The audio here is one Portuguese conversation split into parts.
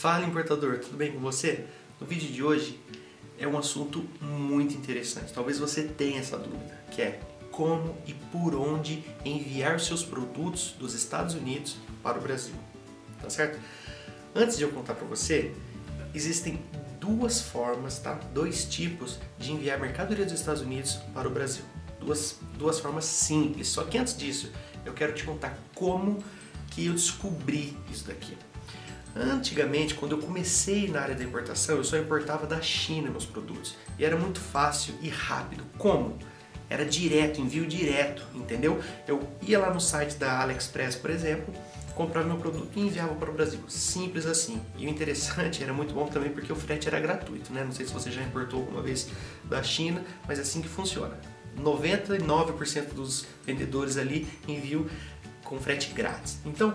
Fala importador, tudo bem com você? No vídeo de hoje é um assunto muito interessante. Talvez você tenha essa dúvida, que é como e por onde enviar seus produtos dos Estados Unidos para o Brasil. Tá certo? Antes de eu contar para você, existem duas formas, tá? Dois tipos de enviar mercadoria dos Estados Unidos para o Brasil. Duas, duas formas simples. Só que antes disso, eu quero te contar como que eu descobri isso daqui. Antigamente, quando eu comecei na área da importação, eu só importava da China meus produtos. E era muito fácil e rápido. Como? Era direto, envio direto, entendeu? Eu ia lá no site da AliExpress, por exemplo, comprava meu produto e enviava para o Brasil. Simples assim. E o interessante, era muito bom também porque o frete era gratuito, né? Não sei se você já importou alguma vez da China, mas é assim que funciona. 99% dos vendedores ali enviam com frete grátis. Então,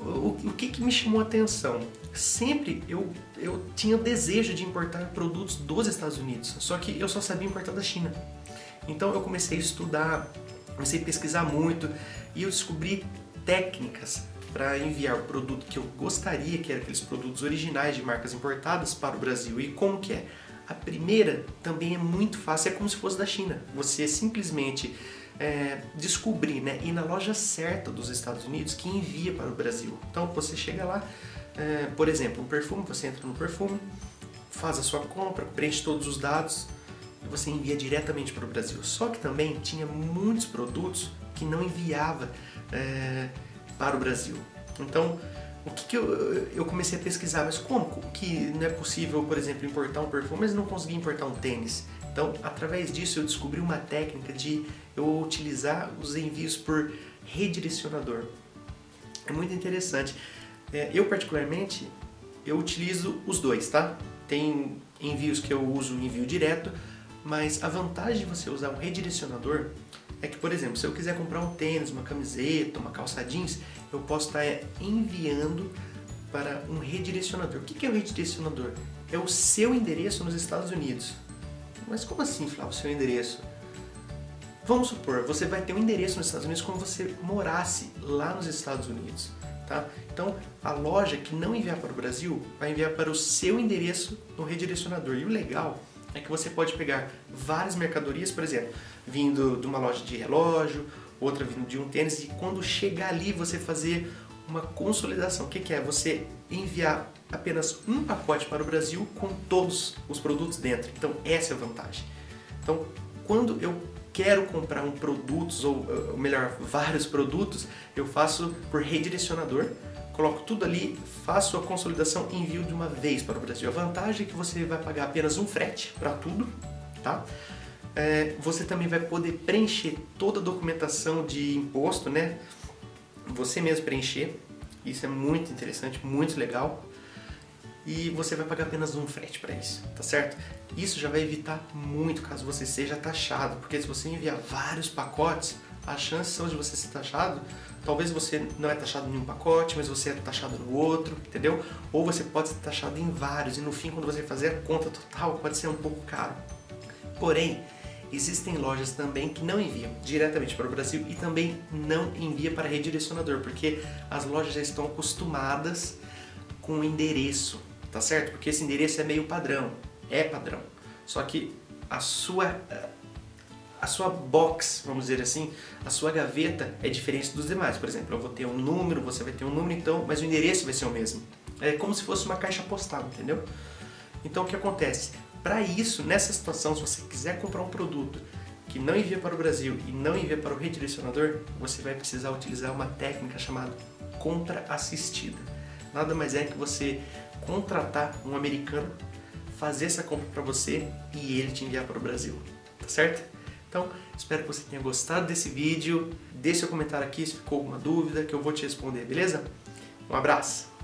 o, o que, que me chamou a atenção? Sempre eu, eu tinha desejo de importar produtos dos Estados Unidos, só que eu só sabia importar da China. Então eu comecei a estudar, comecei a pesquisar muito e eu descobri técnicas para enviar o produto que eu gostaria, que eram aqueles produtos originais de marcas importadas para o Brasil. E como que é? A primeira também é muito fácil, é como se fosse da China. Você simplesmente é, descobrir, né, ir na loja certa dos Estados Unidos que envia para o Brasil. Então você chega lá, é, por exemplo, um perfume, você entra no perfume, faz a sua compra, preenche todos os dados e você envia diretamente para o Brasil. Só que também tinha muitos produtos que não enviava é, para o Brasil. Então, o que, que eu, eu, comecei a pesquisar? Mas como que não é possível, por exemplo, importar um perfume, mas não conseguir importar um tênis? Então, através disso, eu descobri uma técnica de eu utilizar os envios por redirecionador. É muito interessante. É, eu, particularmente, eu utilizo os dois, tá? Tem envios que eu uso envio direto, mas a vantagem de você usar um redirecionador é que, por exemplo, se eu quiser comprar um tênis, uma camiseta, uma calça jeans, eu posso estar enviando para um redirecionador. O que é o redirecionador? É o seu endereço nos Estados Unidos. Mas como assim, Flávio, seu endereço? Vamos supor, você vai ter um endereço nos Estados Unidos como você morasse lá nos Estados Unidos. Tá? Então, a loja que não enviar para o Brasil vai enviar para o seu endereço no redirecionador. E o legal é que você pode pegar várias mercadorias, por exemplo, vindo de uma loja de relógio, outra vindo de um tênis, e quando chegar ali você fazer uma consolidação. O que, que é? Você enviar apenas um pacote para o Brasil com todos os produtos dentro. Então essa é a vantagem. Então quando eu quero comprar um produto, ou, ou melhor, vários produtos, eu faço por redirecionador, coloco tudo ali, faço a consolidação e envio de uma vez para o Brasil. A vantagem é que você vai pagar apenas um frete para tudo, tá? É, você também vai poder preencher toda a documentação de imposto, né? Você mesmo preencher. Isso é muito interessante, muito legal e você vai pagar apenas um frete para isso, tá certo? Isso já vai evitar muito caso você seja taxado, porque se você enviar vários pacotes, as chances são de você ser taxado, talvez você não é taxado em um pacote, mas você é taxado no outro, entendeu? Ou você pode ser taxado em vários e no fim quando você fazer a conta total pode ser um pouco caro. Porém, existem lojas também que não enviam diretamente para o Brasil e também não envia para redirecionador, porque as lojas já estão acostumadas com o endereço tá certo? Porque esse endereço é meio padrão, é padrão. Só que a sua a sua box, vamos dizer assim, a sua gaveta é diferente dos demais. Por exemplo, eu vou ter um número, você vai ter um número, então, mas o endereço vai ser o mesmo. É como se fosse uma caixa postal, entendeu? Então, o que acontece? Para isso, nessa situação, se você quiser comprar um produto que não envia para o Brasil e não envia para o redirecionador, você vai precisar utilizar uma técnica chamada compra assistida. Nada mais é que você contratar um americano, fazer essa compra para você e ele te enviar para o Brasil, tá certo? Então, espero que você tenha gostado desse vídeo. Deixe seu comentário aqui se ficou alguma dúvida que eu vou te responder, beleza? Um abraço!